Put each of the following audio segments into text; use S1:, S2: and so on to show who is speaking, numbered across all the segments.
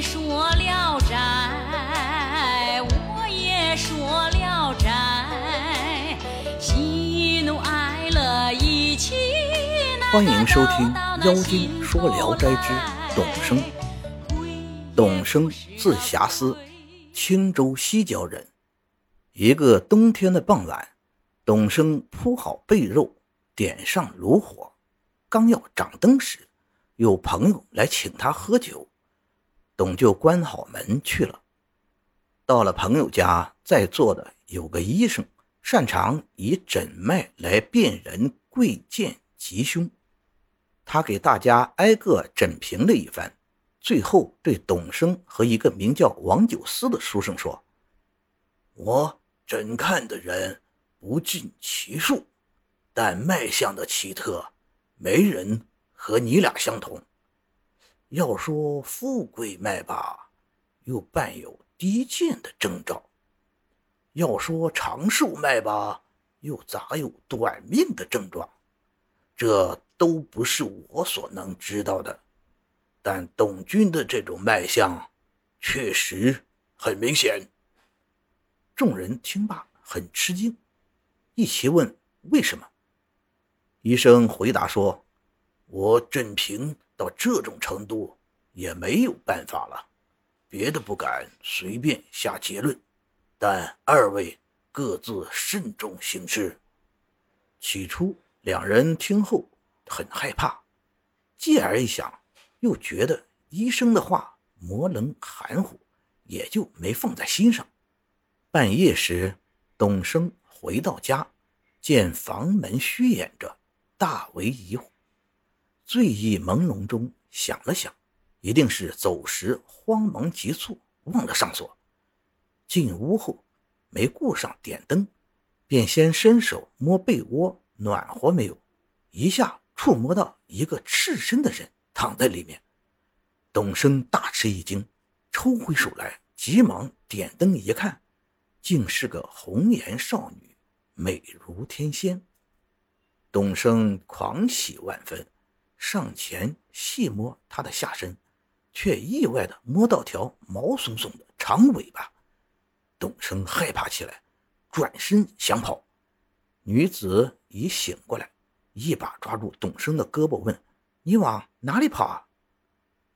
S1: 说聊斋，我也说聊斋，喜怒哀乐一起。
S2: 欢迎收听《妖精说聊斋之董生》。董生字遐思，青州西郊人。一个冬天的傍晚，董生铺好被褥，点上炉火，刚要掌灯时，有朋友来请他喝酒，董就关好门去了。到了朋友家，在座的有个医生，擅长以诊脉来辨人贵贱吉凶。他给大家挨个诊评了一番，最后对董生和一个名叫王九思的书生说：“我。”诊看的人不尽其数，但脉象的奇特，没人和你俩相同。要说富贵脉吧，又伴有低贱的征兆；要说长寿脉吧，又杂有短命的症状。这都不是我所能知道的，但董君的这种脉象，确实很明显。众人听罢很吃惊，一齐问为什么。医生回答说：“我诊平到这种程度，也没有办法了，别的不敢随便下结论，但二位各自慎重行事。”起初两人听后很害怕，继而一想，又觉得医生的话模棱含糊，也就没放在心上。半夜时，董生回到家，见房门虚掩着，大为疑惑。醉意朦胧中，想了想，一定是走时慌忙急促，忘了上锁。进屋后，没顾上点灯，便先伸手摸被窝，暖和没有？一下触摸到一个赤身的人躺在里面，董生大吃一惊，抽回手来，急忙点灯一看。竟是个红颜少女，美如天仙。董生狂喜万分，上前细摸她的下身，却意外的摸到条毛耸耸的长尾巴。董生害怕起来，转身想跑。女子已醒过来，一把抓住董生的胳膊，问：“你往哪里跑啊？”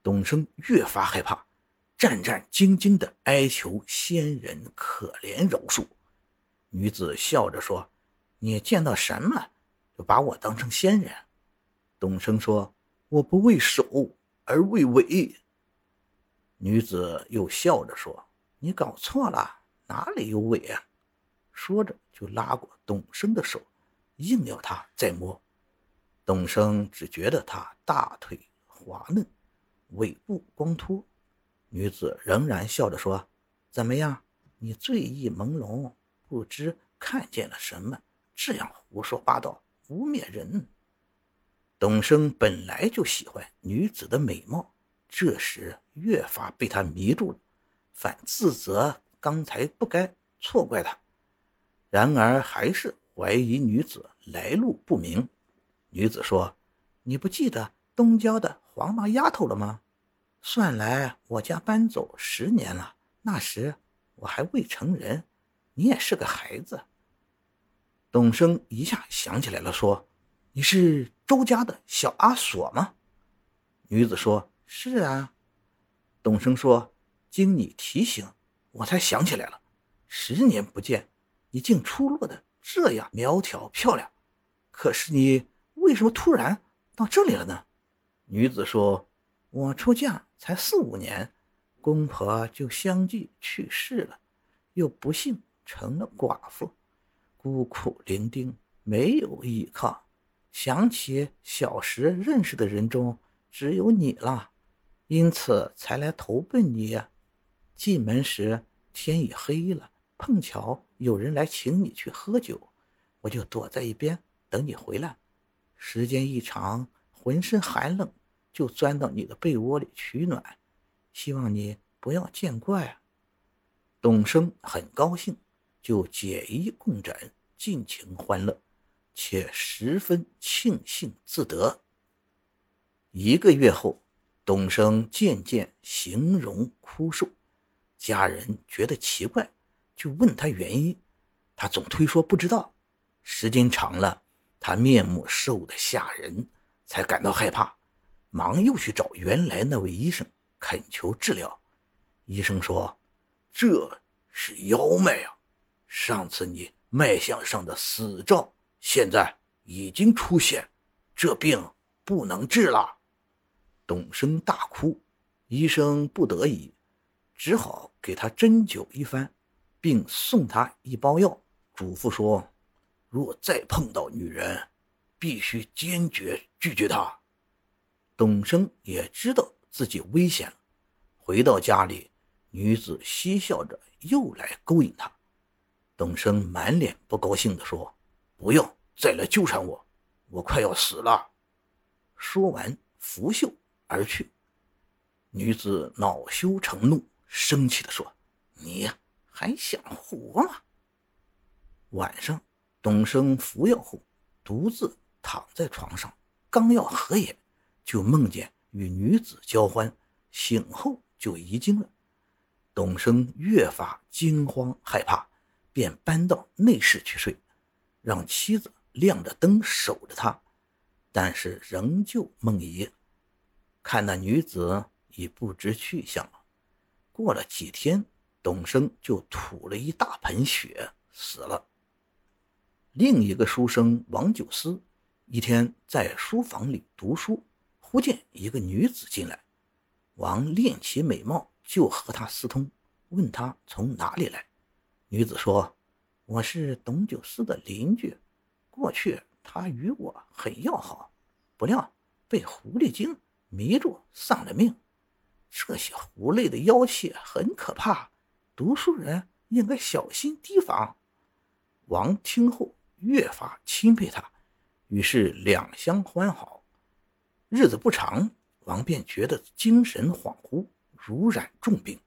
S2: 董生越发害怕。战战兢兢地哀求仙人可怜饶恕。女子笑着说：“你见到什么，就把我当成仙人？”董生说：“我不为首，而为尾。”女子又笑着说：“你搞错了，哪里有尾啊？”说着就拉过董生的手，硬要他再摸。董生只觉得他大腿滑嫩，尾部光秃。女子仍然笑着说：“怎么样？你醉意朦胧，不知看见了什么？这样胡说八道，污蔑人。”董生本来就喜欢女子的美貌，这时越发被她迷住了，反自责刚才不该错怪她。然而还是怀疑女子来路不明。女子说：“你不记得东郊的黄毛丫头了吗？”算来我家搬走十年了，那时我还未成人，你也是个孩子。董生一下想起来了，说：“你是周家的小阿锁吗？”女子说：“是啊。”董生说：“经你提醒，我才想起来了。十年不见，你竟出落的这样苗条漂亮。可是你为什么突然到这里了呢？”女子说。我出嫁才四五年，公婆就相继去世了，又不幸成了寡妇，孤苦伶仃，没有依靠。想起小时认识的人中只有你了，因此才来投奔你。进门时天已黑了，碰巧有人来请你去喝酒，我就躲在一边等你回来。时间一长，浑身寒冷。就钻到你的被窝里取暖，希望你不要见怪啊。董生很高兴，就解衣共枕，尽情欢乐，且十分庆幸自得。一个月后，董生渐渐形容枯瘦，家人觉得奇怪，就问他原因，他总推说不知道。时间长了，他面目瘦得吓人，才感到害怕，忙又去找原来那位医生恳求治疗。医生说：“这是腰脉啊，上次你脉象上的死兆现在已经出现，这病不能治了。”董生大哭，医生不得已，只好给他针灸一番，并送他一包药，嘱咐说。若再碰到女人，必须坚决拒绝她。董生也知道自己危险了，回到家里，女子嬉笑着又来勾引他。董生满脸不高兴地说：“不要再来纠缠我，我快要死了。”说完，拂袖而去。女子恼羞成怒，生气地说：“你还想活吗？”晚上。董生服药后，独自躺在床上，刚要合眼，就梦见与女子交欢，醒后就遗精了。董生越发惊慌害怕，便搬到内室去睡，让妻子亮着灯守着他，但是仍旧梦遗。看那女子已不知去向了。过了几天，董生就吐了一大盆血，死了。另一个书生王九思，一天在书房里读书，忽见一个女子进来。王恋其美貌，就和她私通，问她从哪里来。女子说：“我是董九思的邻居，过去他与我很要好，不料被狐狸精迷住，丧了命。这些狐类的妖气很可怕，读书人应该小心提防。”王听后。越发钦佩他，于是两相欢好。日子不长，王便觉得精神恍惚，如染重病。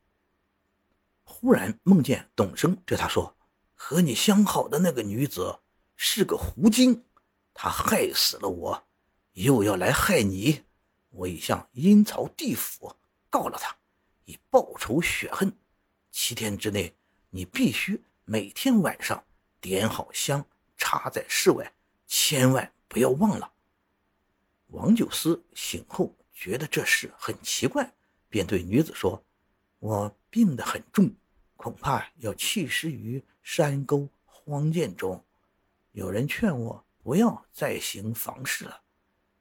S2: 忽然梦见董生对他说：“和你相好的那个女子是个狐精，她害死了我，又要来害你。我已向阴曹地府告了她，以报仇雪恨。七天之内，你必须每天晚上点好香。”插在室外，千万不要忘了。王九思醒后觉得这事很奇怪，便对女子说：“我病得很重，恐怕要弃尸于山沟荒涧中。有人劝我不要再行房事了。”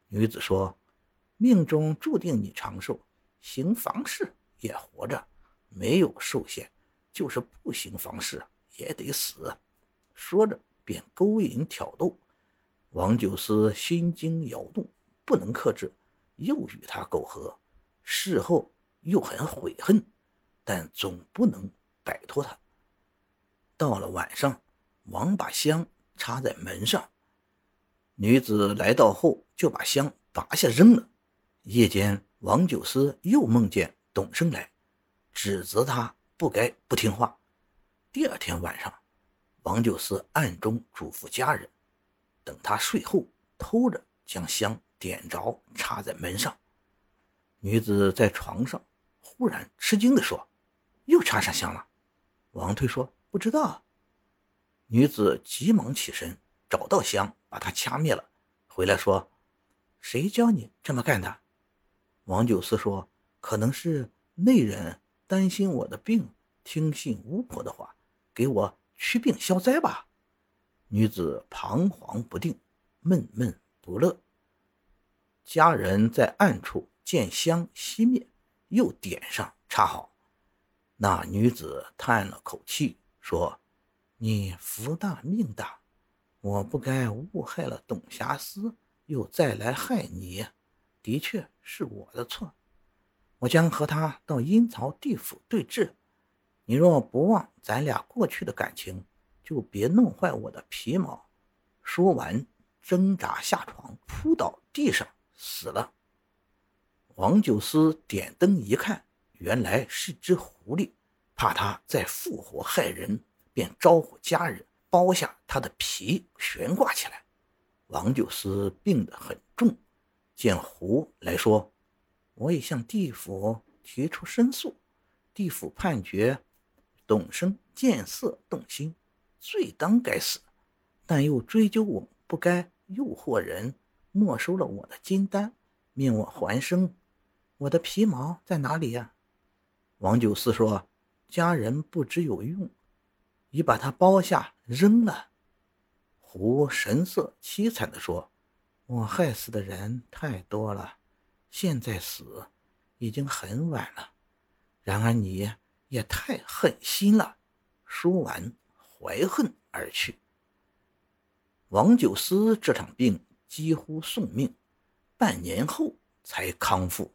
S2: 女子说：“命中注定你长寿，行房事也活着，没有寿限，就是不行房事也得死。”说着。便勾引挑逗，王九思心惊摇动，不能克制，又与他苟合。事后又很悔恨，但总不能摆脱他。到了晚上，王把香插在门上，女子来到后就把香拔下扔了。夜间，王九思又梦见董生来，指责他不该不听话。第二天晚上。王九思暗中嘱咐家人，等他睡后，偷着将香点着，插在门上。女子在床上忽然吃惊地说：“又插上香了。”王推说：“不知道。”女子急忙起身，找到香，把它掐灭了。回来说：“谁教你这么干的？”王九思说：“可能是内人担心我的病，听信巫婆的话，给我。”驱病消灾吧。女子彷徨不定，闷闷不乐。家人在暗处见香熄灭，又点上插好。那女子叹了口气，说：“你福大命大，我不该误害了董瑕司，又再来害你，的确是我的错。我将和他到阴曹地府对质。”你若不忘咱俩过去的感情，就别弄坏我的皮毛。说完，挣扎下床，扑倒地上，死了。王九思点灯一看，原来是只狐狸，怕他再复活害人，便招呼家人剥下他的皮悬挂起来。王九思病得很重，见狐来说：“我已向地府提出申诉，地府判决董生见色动心，罪当该死，但又追究我不该诱惑人，没收了我的金丹，命我还生。我的皮毛在哪里呀？王九思说：“家人不知有用，已把它剥下扔了。”胡神色凄惨地说：“我害死的人太多了，现在死已经很晚了。然而你也太狠心了。”说完，怀恨而去。王九思这场病几乎送命，半年后才康复。